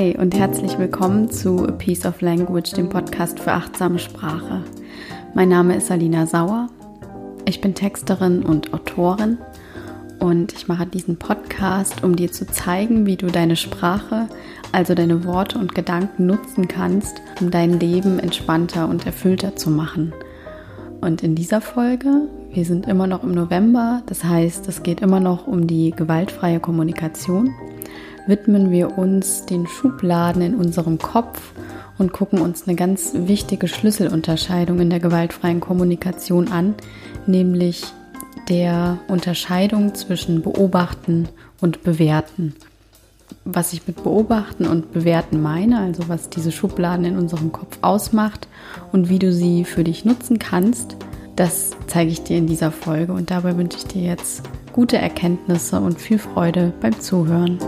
Hi und herzlich willkommen zu A Piece of Language, dem Podcast für achtsame Sprache. Mein Name ist Alina Sauer. Ich bin Texterin und Autorin und ich mache diesen Podcast, um dir zu zeigen, wie du deine Sprache, also deine Worte und Gedanken nutzen kannst, um dein Leben entspannter und erfüllter zu machen. Und in dieser Folge, wir sind immer noch im November, das heißt, es geht immer noch um die gewaltfreie Kommunikation widmen wir uns den Schubladen in unserem Kopf und gucken uns eine ganz wichtige Schlüsselunterscheidung in der gewaltfreien Kommunikation an, nämlich der Unterscheidung zwischen Beobachten und Bewerten. Was ich mit Beobachten und Bewerten meine, also was diese Schubladen in unserem Kopf ausmacht und wie du sie für dich nutzen kannst, das zeige ich dir in dieser Folge und dabei wünsche ich dir jetzt gute Erkenntnisse und viel Freude beim Zuhören.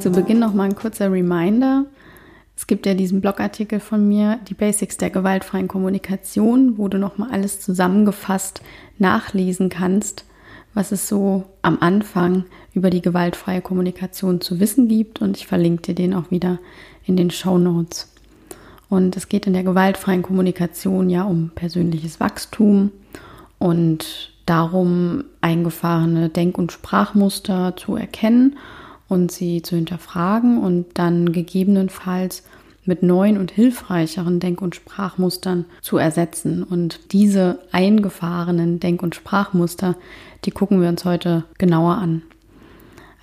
Zu Beginn noch mal ein kurzer Reminder. Es gibt ja diesen Blogartikel von mir, die Basics der gewaltfreien Kommunikation, wo du noch mal alles zusammengefasst nachlesen kannst, was es so am Anfang über die gewaltfreie Kommunikation zu wissen gibt. Und ich verlinke dir den auch wieder in den Show Notes. Und es geht in der gewaltfreien Kommunikation ja um persönliches Wachstum und darum, eingefahrene Denk- und Sprachmuster zu erkennen und sie zu hinterfragen und dann gegebenenfalls mit neuen und hilfreicheren Denk- und Sprachmustern zu ersetzen. Und diese eingefahrenen Denk- und Sprachmuster, die gucken wir uns heute genauer an.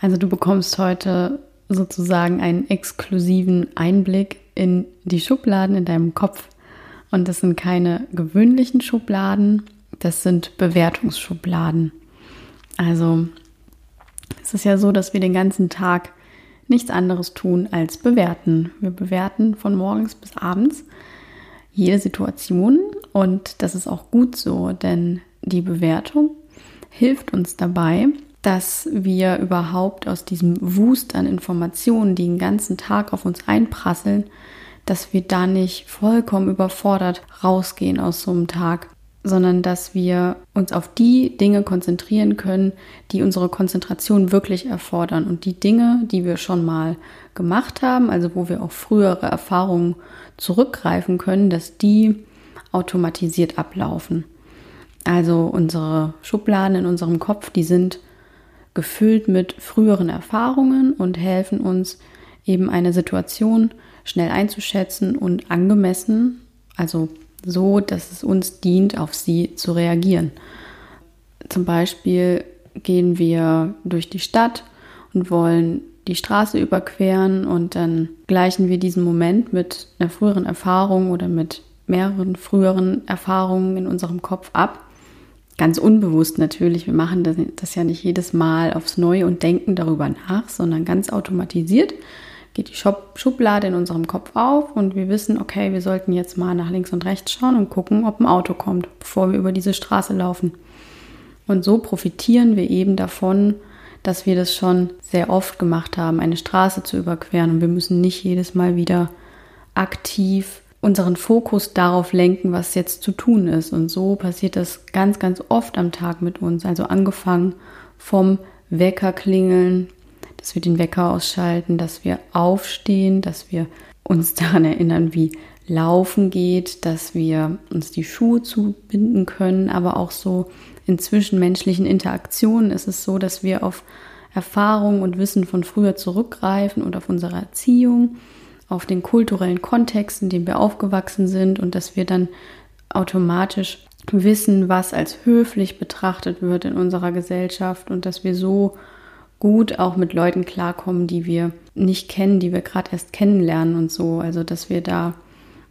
Also du bekommst heute sozusagen einen exklusiven Einblick in die Schubladen in deinem Kopf. Und das sind keine gewöhnlichen Schubladen, das sind Bewertungsschubladen. Also es ist ja so, dass wir den ganzen Tag nichts anderes tun als bewerten. Wir bewerten von morgens bis abends jede Situation und das ist auch gut so, denn die Bewertung hilft uns dabei, dass wir überhaupt aus diesem Wust an Informationen, die den ganzen Tag auf uns einprasseln, dass wir da nicht vollkommen überfordert rausgehen aus so einem Tag, sondern dass wir uns auf die Dinge konzentrieren können, die unsere Konzentration wirklich erfordern und die Dinge, die wir schon mal gemacht haben, also wo wir auf frühere Erfahrungen zurückgreifen können, dass die automatisiert ablaufen. Also unsere Schubladen in unserem Kopf, die sind gefüllt mit früheren Erfahrungen und helfen uns eben eine Situation schnell einzuschätzen und angemessen, also so, dass es uns dient, auf sie zu reagieren. Zum Beispiel gehen wir durch die Stadt und wollen die Straße überqueren und dann gleichen wir diesen Moment mit einer früheren Erfahrung oder mit mehreren früheren Erfahrungen in unserem Kopf ab. Ganz unbewusst natürlich, wir machen das, ja nicht jedes Mal aufs Neue und denken darüber nach, sondern ganz automatisiert geht die Schublade in unserem Kopf auf und wir wissen, okay, wir sollten jetzt mal nach links und rechts schauen und gucken, ob ein Auto kommt, bevor wir über diese Straße laufen. Und so profitieren wir eben davon, dass wir das schon sehr oft gemacht haben, eine Straße zu überqueren und wir müssen nicht jedes Mal wieder aktiv unseren Fokus darauf lenken, was jetzt zu tun ist. Und so passiert das ganz, ganz oft am Tag mit uns. Also angefangen vom Wecker klingeln dass wir den Wecker ausschalten, dass wir aufstehen, dass wir uns daran erinnern, wie Laufen geht, dass wir uns die Schuhe zubinden können, aber auch so in zwischenmenschlichen Interaktionen ist es so, dass wir auf Erfahrungen und Wissen von früher zurückgreifen und auf unsere Erziehung, auf den kulturellen Kontext, in dem wir aufgewachsen sind und dass wir dann automatisch wissen, was als höflich betrachtet wird in unserer Gesellschaft und dass wir so gut auch mit Leuten klarkommen, die wir nicht kennen, die wir gerade erst kennenlernen und so. Also, dass wir da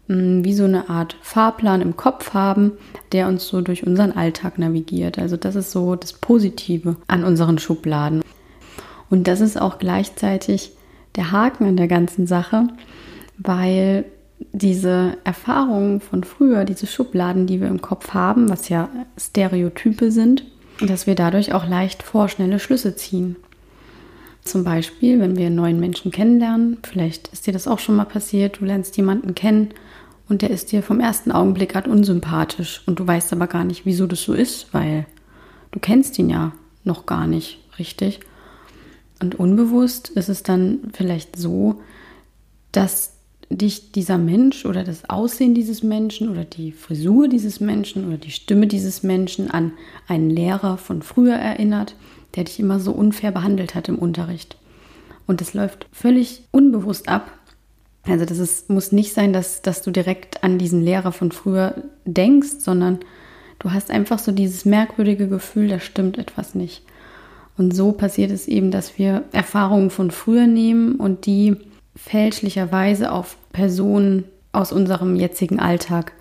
mh, mm, wie so eine Art Fahrplan im Kopf haben, der uns so durch unseren Alltag navigiert. Also, das ist so das Positive an unseren Schubladen. Und das ist auch gleichzeitig der Haken an der ganzen Sache, weil diese Erfahrungen von früher, diese Schubladen, die wir im Kopf haben, was ja Stereotype sind, dass wir dadurch auch leicht vorschnelle Schlüsse ziehen. Zum Beispiel, wenn wir einen neuen Menschen kennenlernen, vielleicht ist dir das auch schon mal passiert, du lernst jemanden kennen und der ist dir vom ersten Augenblick gerade unsympathisch und du weißt aber gar nicht, wieso das so ist, weil du kennst ihn ja noch gar nicht richtig. Und unbewusst ist es dann vielleicht so, dass dich dieser Mensch oder das Aussehen dieses Menschen oder die Frisur dieses Menschen oder die Stimme dieses Menschen an einen Lehrer von früher erinnert, der dich immer so unfair behandelt hat im Unterricht. Und das läuft völlig unbewusst ab. Also das ist, muss nicht sein, dass, dass du direkt an diesen Lehrer von früher denkst, sondern du hast einfach so dieses merkwürdige Gefühl, da stimmt etwas nicht. Und so passiert es eben, dass wir Erfahrungen von früher nehmen und die fälschlicherweise auf Personen aus unserem jetzigen Alltag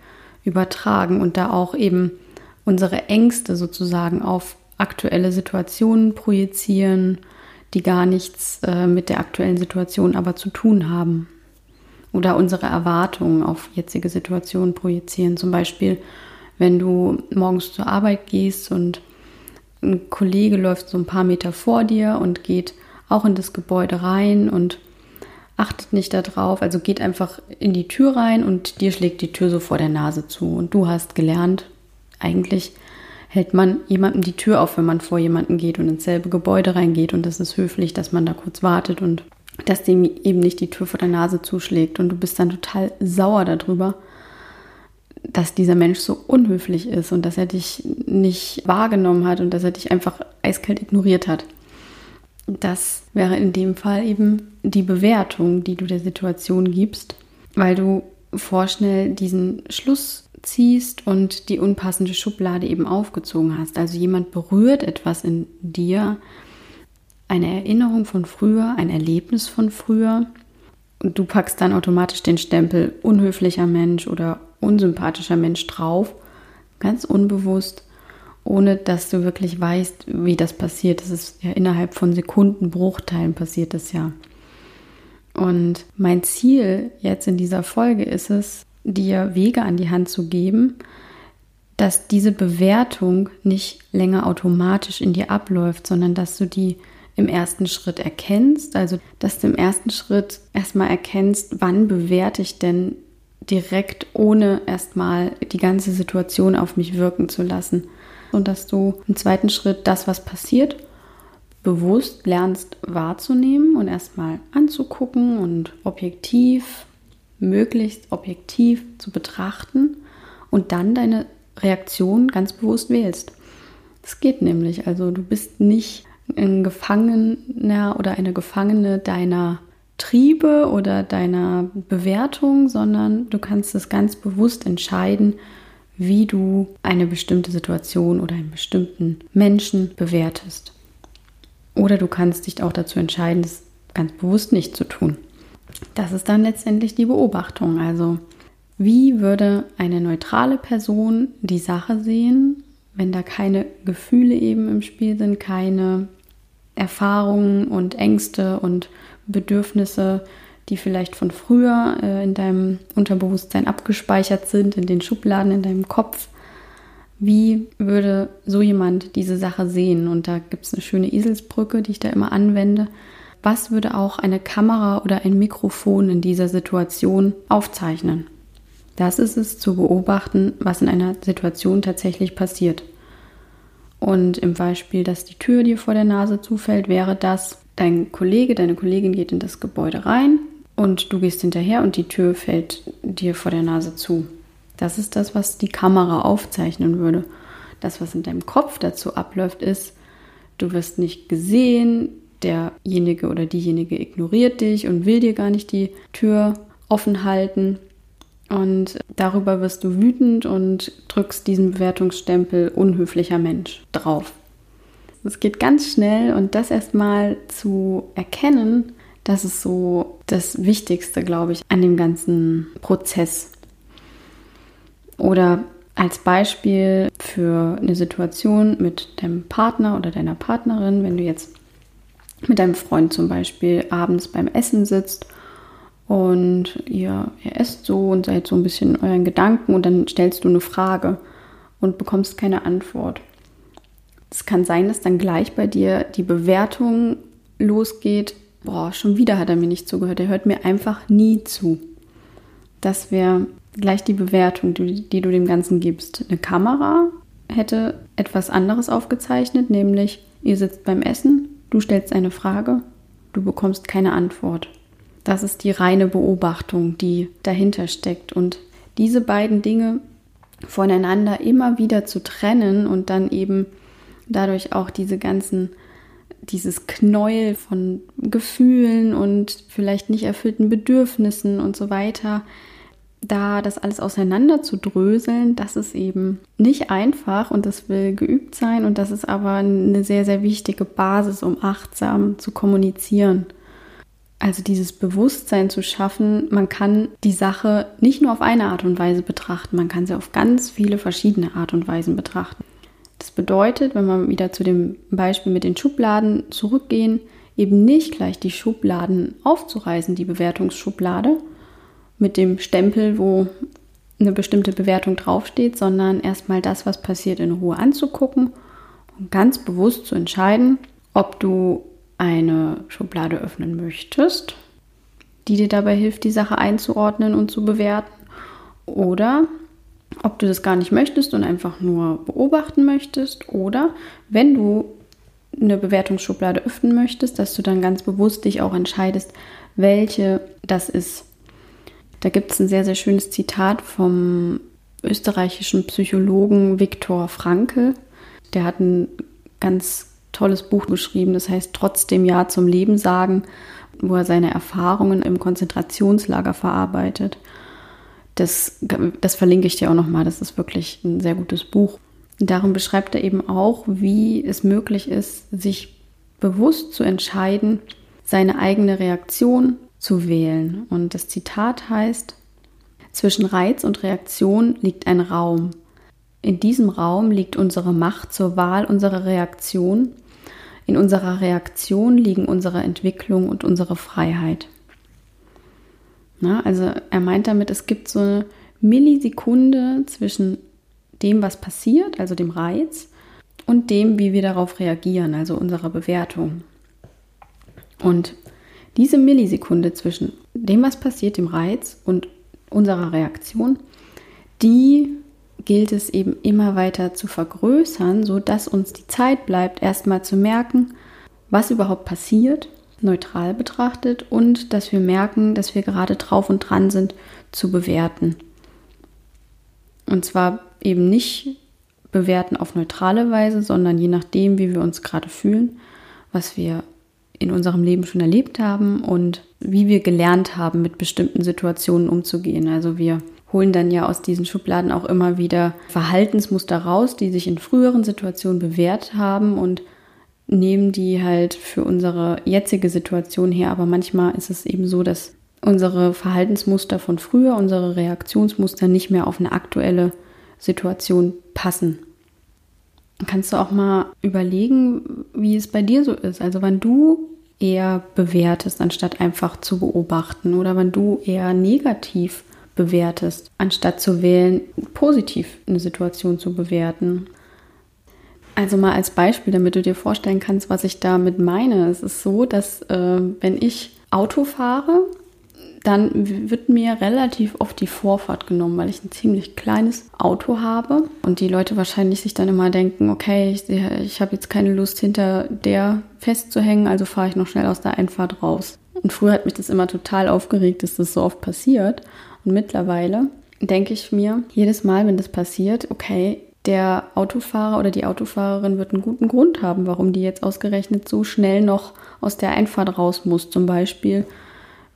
übertragen und da auch eben unsere Ängste sozusagen auf aktuelle Situationen projizieren, die gar nichts äh, mit der aktuellen Situation aber zu tun haben. Oder unsere Erwartungen auf jetzige Situationen projizieren. Zum Beispiel, wenn du morgens zur Arbeit gehst und ein Kollege läuft so ein paar Meter vor dir und geht auch in das Gebäude rein und achtet nicht darauf, also geht einfach in die Tür rein und dir schlägt die Tür so vor der Nase zu. Und du hast gelernt, eigentlich hält man jemandem die Tür auf, wenn man vor jemanden geht und ins selbe Gebäude reingeht. Und das ist höflich, dass man da kurz wartet und dass dem eben nicht die Tür vor der Nase zuschlägt. Und du bist dann total sauer darüber, dass dieser Mensch so unhöflich ist und dass er dich nicht wahrgenommen hat und dass er dich einfach eiskalt ignoriert hat. Das wäre in dem Fall eben die Bewertung, die du der Situation gibst, weil du vorschnell diesen Schluss ziehst und die unpassende Schublade eben aufgezogen hast. Also jemand berührt etwas in dir, eine Erinnerung von früher, ein Erlebnis von früher und du packst dann automatisch den Stempel unhöflicher Mensch oder unsympathischer Mensch drauf, ganz unbewusst ohne dass du wirklich weißt, wie das passiert. Das ist ja innerhalb von Sekundenbruchteilen passiert das ja. Und mein Ziel jetzt in dieser Folge ist es, dir Wege an die Hand zu geben, dass diese Bewertung nicht länger automatisch in dir abläuft, sondern dass du die im ersten Schritt erkennst. Also, dass du im ersten Schritt erstmal erkennst, wann bewerte ich denn direkt, ohne erstmal die ganze Situation auf mich wirken zu lassen und dass du im zweiten Schritt das, was passiert, bewusst lernst wahrzunehmen und erstmal anzugucken und objektiv, möglichst objektiv zu betrachten und dann deine Reaktion ganz bewusst wählst. Das geht nämlich. Also du bist nicht ein Gefangener oder eine Gefangene deiner Triebe oder deiner Bewertung, sondern du kannst es ganz bewusst entscheiden, wie du eine bestimmte Situation oder einen bestimmten Menschen bewertest. Oder du kannst dich auch dazu entscheiden, das ganz bewusst nicht zu tun. Das ist dann letztendlich die Beobachtung. Also, wie würde eine neutrale Person die Sache sehen, wenn da keine Gefühle eben im Spiel sind, keine Erfahrungen und Ängste und Bedürfnisse, die vielleicht von früher äh, in deinem Unterbewusstsein abgespeichert sind, in den Schubladen in deinem Kopf. Wie würde so jemand diese Sache sehen? Und da gibt es eine schöne Eselsbrücke, die ich da immer anwende. Was würde auch eine Kamera oder ein Mikrofon in dieser Situation aufzeichnen? Das ist es zu beobachten, was in einer Situation tatsächlich passiert. Und im Beispiel, dass die Tür dir vor der Nase zufällt, wäre das, dein Kollege, deine Kollegin geht in das Gebäude rein, und du gehst hinterher und die Tür fällt dir vor der Nase zu. Das ist das, was die Kamera aufzeichnen würde. Das, was in deinem Kopf dazu abläuft, ist, du wirst nicht gesehen, derjenige oder diejenige ignoriert dich und will dir gar nicht die Tür offen halten. Und darüber wirst du wütend und drückst diesen Bewertungsstempel unhöflicher Mensch drauf. Es geht ganz schnell und das erstmal zu erkennen, das ist so das Wichtigste, glaube ich, an dem ganzen Prozess. Oder als Beispiel für eine Situation mit deinem Partner oder deiner Partnerin, wenn du jetzt mit deinem Freund zum Beispiel abends beim Essen sitzt und ihr, ihr esst so und seid so ein bisschen in euren Gedanken und dann stellst du eine Frage und bekommst keine Antwort. Es kann sein, dass dann gleich bei dir die Bewertung losgeht, boah, schon wieder hat er mir nicht zugehört, er hört mir einfach nie zu. Das wäre gleich die Bewertung, die, die, du dem Ganzen gibst. Eine Kamera hätte etwas anderes aufgezeichnet, nämlich ihr sitzt beim Essen Du stellst eine Frage, du bekommst keine Antwort. Das ist die reine Beobachtung, die dahinter steckt. Und diese beiden Dinge voneinander immer wieder zu trennen und dann eben dadurch auch diese ganzen, dieses Knäuel von Gefühlen und vielleicht nicht erfüllten Bedürfnissen und so weiter, da das alles auseinander zu dröseln, das ist eben nicht einfach und das will geübt sein und das ist aber eine sehr, sehr wichtige Basis, um achtsam zu kommunizieren. Also dieses Bewusstsein zu schaffen, man kann die Sache nicht nur auf eine Art und Weise betrachten, man kann sie auf ganz viele verschiedene Art und Weisen betrachten. Das bedeutet, wenn wir wieder zu dem Beispiel mit den Schubladen zurückgehen, eben nicht gleich die Schubladen aufzureißen, die Bewertungsschublade mit dem Stempel, wo eine bestimmte Bewertung draufsteht, sondern erstmal das, was passiert, in Ruhe anzugucken und ganz bewusst zu entscheiden, ob du eine Schublade öffnen möchtest, die dir dabei hilft, die Sache einzuordnen und zu bewerten, oder ob du das gar nicht möchtest und einfach nur beobachten möchtest, oder wenn du eine Bewertungsschublade öffnen möchtest, dass du dann ganz bewusst dich auch entscheidest, welche das ist. Da gibt es ein sehr, sehr schönes Zitat vom österreichischen Psychologen Viktor Frankl. Der hat ein ganz tolles Buch geschrieben, das heißt Trotzdem Ja zum Leben sagen, wo er seine Erfahrungen im Konzentrationslager verarbeitet. Das, das verlinke ich dir auch nochmal, das ist wirklich ein sehr gutes Buch. Darum beschreibt er eben auch, wie es möglich ist, sich bewusst zu entscheiden, seine eigene Reaktion zu wählen. Und das Zitat heißt, zwischen Reiz und Reaktion liegt ein Raum. In diesem Raum liegt unsere Macht zur Wahl unserer Reaktion in unserer Reaktion liegen unsere Entwicklung und unsere Freiheit. Na, also er meint damit, es gibt so eine Millisekunde zwischen dem, was passiert, also dem Reiz, und dem, wie wir darauf reagieren, also unserer Bewertung. Und diese Millisekunde zwischen dem, was passiert, dem Reiz und unserer Reaktion, die gilt es eben immer weiter zu vergrößern, sodass uns die Zeit bleibt, erstmal zu merken, was überhaupt passiert, neutral betrachtet und dass wir merken, dass wir gerade drauf und dran sind zu bewerten. Und zwar eben nicht bewerten auf neutrale Weise, sondern je nachdem, wie wir uns gerade fühlen, was wir in unserem Leben schon erlebt haben und wie wir gelernt haben, mit bestimmten Situationen umzugehen. Also wir holen dann ja aus diesen Schubladen auch immer wieder Verhaltensmuster raus, die sich in früheren Situationen bewährt haben und nehmen die halt für unsere jetzige Situation her. Aber manchmal ist es eben so, dass unsere Verhaltensmuster von früher, unsere Reaktionsmuster nicht mehr auf eine aktuelle Situation passen. Kannst du auch mal überlegen, wie es bei dir so ist? Also wann du eher bewertest, anstatt einfach zu beobachten oder wann du eher negativ bewertest, anstatt zu wählen, positiv eine Situation zu bewerten. Also mal als Beispiel, damit du dir vorstellen kannst, was ich damit meine. Es ist so, dass äh, wenn ich Auto fahre, dann wird mir relativ oft die Vorfahrt genommen, weil ich ein ziemlich kleines Auto habe und die Leute wahrscheinlich sich dann immer denken, okay, ich, ich habe jetzt keine Lust hinter der festzuhängen, also fahre ich noch schnell aus der Einfahrt raus. Und früher hat mich das immer total aufgeregt, dass das so oft passiert. Und mittlerweile denke ich mir jedes Mal, wenn das passiert, okay, der Autofahrer oder die Autofahrerin wird einen guten Grund haben, warum die jetzt ausgerechnet so schnell noch aus der Einfahrt raus muss. Zum Beispiel,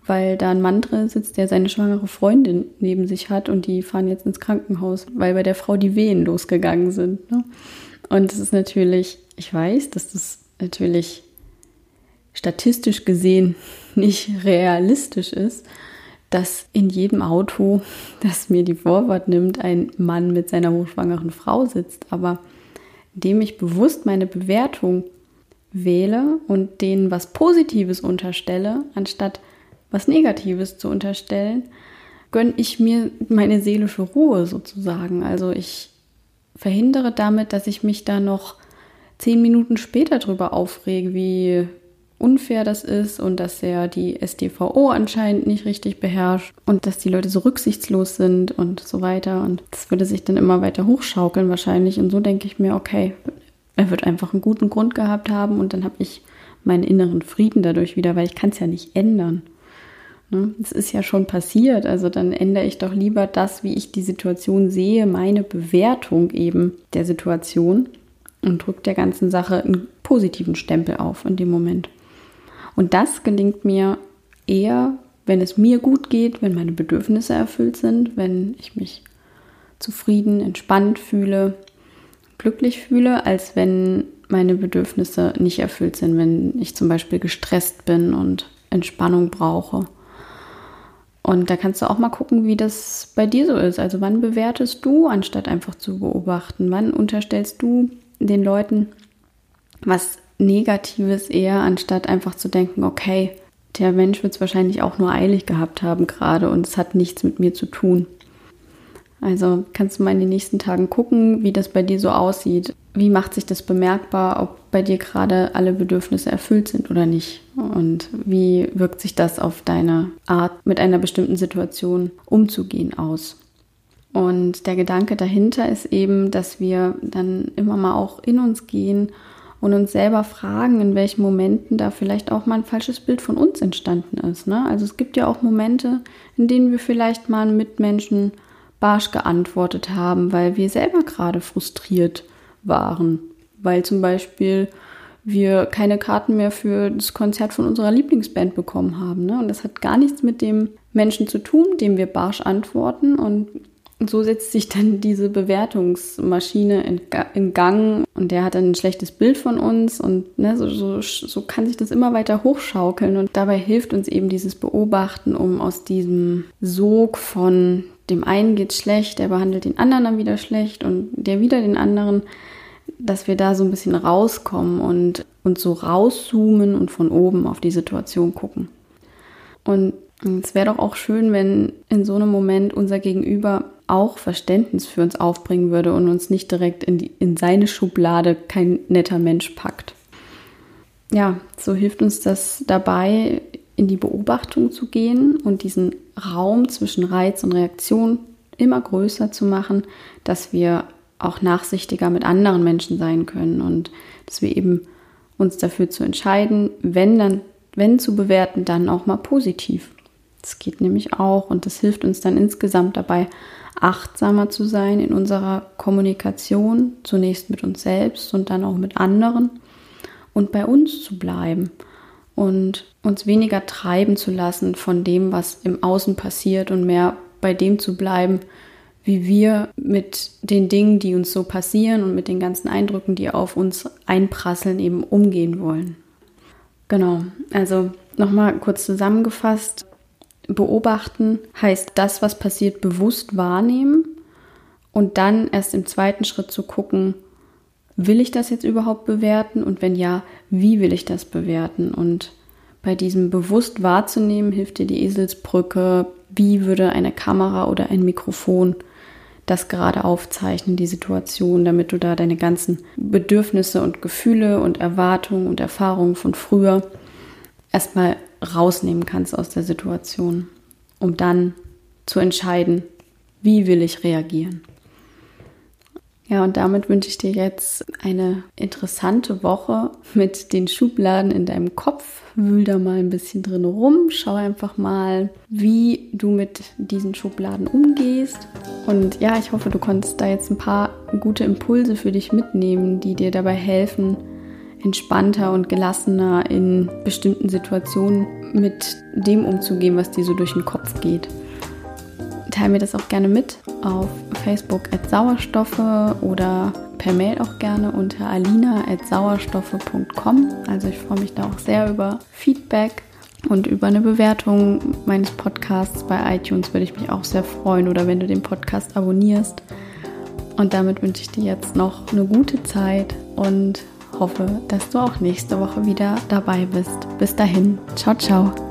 weil da ein Mann drin sitzt, der seine schwangere Freundin neben sich hat und die fahren jetzt ins Krankenhaus, weil bei der Frau die Wehen losgegangen sind. Ne? Und es ist natürlich, ich weiß, dass das natürlich statistisch gesehen nicht realistisch ist, dass in jedem Auto, das mir die Vorfahrt nimmt, ein Mann mit seiner hochschwangeren Frau sitzt. Aber indem ich bewusst meine Bewertung wähle und denen was Positives unterstelle, anstatt was Negatives zu unterstellen, gönne ich mir meine seelische Ruhe sozusagen. Also ich verhindere damit, dass ich mich da noch zehn Minuten später drüber aufrege, wie unfair das ist und dass er die SDVO anscheinend nicht richtig beherrscht und dass die Leute so rücksichtslos sind und so weiter. Und das würde sich dann immer weiter hochschaukeln wahrscheinlich. Und so denke ich mir, okay, er wird einfach einen guten Grund gehabt haben und dann habe ich meinen inneren Frieden dadurch wieder, weil ich kann es ja nicht ändern. Ne? Es ist ja schon passiert, also dann ändere ich doch lieber das, wie ich die Situation sehe, meine Bewertung eben der Situation und drücke der ganzen Sache einen positiven Stempel auf in dem Moment. Und das gelingt mir eher, wenn es mir gut geht, wenn meine Bedürfnisse erfüllt sind, wenn ich mich zufrieden, entspannt fühle, glücklich fühle, als wenn meine Bedürfnisse nicht erfüllt sind, wenn ich zum Beispiel gestresst bin und Entspannung brauche. Und da kannst du auch mal gucken, wie das bei dir so ist. Also wann bewertest du, anstatt einfach zu beobachten? Wann unterstellst du den Leuten was Negatives eher, anstatt einfach zu denken, okay, der Mensch wird es wahrscheinlich auch nur eilig gehabt haben gerade und es hat nichts mit mir zu tun. Also kannst du mal in den nächsten Tagen gucken, wie das bei dir so aussieht. Wie macht sich das bemerkbar, ob bei dir gerade alle Bedürfnisse erfüllt sind oder nicht? Und wie wirkt sich das auf deine Art, mit einer bestimmten Situation umzugehen aus? Und der Gedanke dahinter ist eben, dass wir dann immer mal auch in uns gehen und uns selber fragen, in welchen Momenten da vielleicht auch mal ein falsches Bild von uns entstanden ist. Ne? Also es gibt ja auch Momente, in denen wir vielleicht mal Mitmenschen barsch geantwortet haben, weil wir selber gerade frustriert waren, weil zum Beispiel wir keine Karten mehr für das Konzert von unserer Lieblingsband bekommen haben. Ne? Und das hat gar nichts mit dem Menschen zu tun, dem wir barsch antworten. Und so setzt sich dann diese Bewertungsmaschine in, in, Gang und der hat dann ein schlechtes Bild von uns und ne, so, so, so kann sich das immer weiter hochschaukeln und dabei hilft uns eben dieses Beobachten, um aus diesem Sog von dem einen geht schlecht, der behandelt den anderen dann wieder schlecht und der wieder den anderen, dass wir da so ein bisschen rauskommen und uns so rauszoomen und von oben auf die Situation gucken. Und es wäre doch auch schön, wenn in so einem Moment unser Gegenüber auch Verständnis für uns aufbringen würde und uns nicht direkt in, die, in seine Schublade kein netter Mensch packt. Ja, so hilft uns das dabei, in die Beobachtung zu gehen und diesen Raum zwischen Reiz und Reaktion immer größer zu machen, dass wir auch nachsichtiger mit anderen Menschen sein können und dass wir eben uns dafür zu entscheiden, wenn dann, wenn zu bewerten, dann auch mal positiv. Das geht nämlich auch und das hilft uns dann insgesamt dabei, achtsamer zu sein in unserer Kommunikation, zunächst mit uns selbst und dann auch mit anderen und bei uns zu bleiben und uns weniger treiben zu lassen von dem, was im Außen passiert und mehr bei dem zu bleiben, wie wir mit den Dingen, die uns so passieren und mit den ganzen Eindrücken, die auf uns einprasseln, eben umgehen wollen. Genau, also nochmal kurz zusammengefasst, beobachten heißt das, was passiert, bewusst wahrnehmen und dann erst im zweiten Schritt zu gucken, will ich das jetzt überhaupt bewerten und wenn ja, wie will ich das bewerten? Und bei diesem bewusst wahrzunehmen hilft dir die Eselsbrücke, wie würde eine Kamera oder ein Mikrofon das gerade aufzeichnen, die Situation, damit du da deine ganzen Bedürfnisse und Gefühle und Erwartungen und Erfahrungen von früher erstmal rausnehmen kannst aus der Situation, um dann zu entscheiden, wie will ich reagieren. Ja, und damit wünsche ich dir jetzt eine interessante Woche mit den Schubladen in deinem Kopf. Wühl da mal ein bisschen drin rum. Schau einfach mal, wie du mit diesen Schubladen umgehst. Und ja, ich hoffe, du konntest da jetzt ein paar gute Impulse für dich mitnehmen, die dir dabei helfen, entspannter und gelassener in bestimmten Situationen mit dem umzugehen, was dir so durch den Kopf geht. Teil mir das auch gerne mit auf Facebook at Sauerstoffe oder per Mail auch gerne unter alina at sauerstoffe.com. Also ich freue mich da auch sehr über Feedback und über eine Bewertung meines Podcasts bei iTunes würde ich mich auch sehr freuen oder wenn du den Podcast abonnierst. Und damit wünsche ich dir jetzt noch eine gute Zeit und hoffe, dass du auch nächste Woche wieder dabei bist. Bis dahin, ciao, ciao.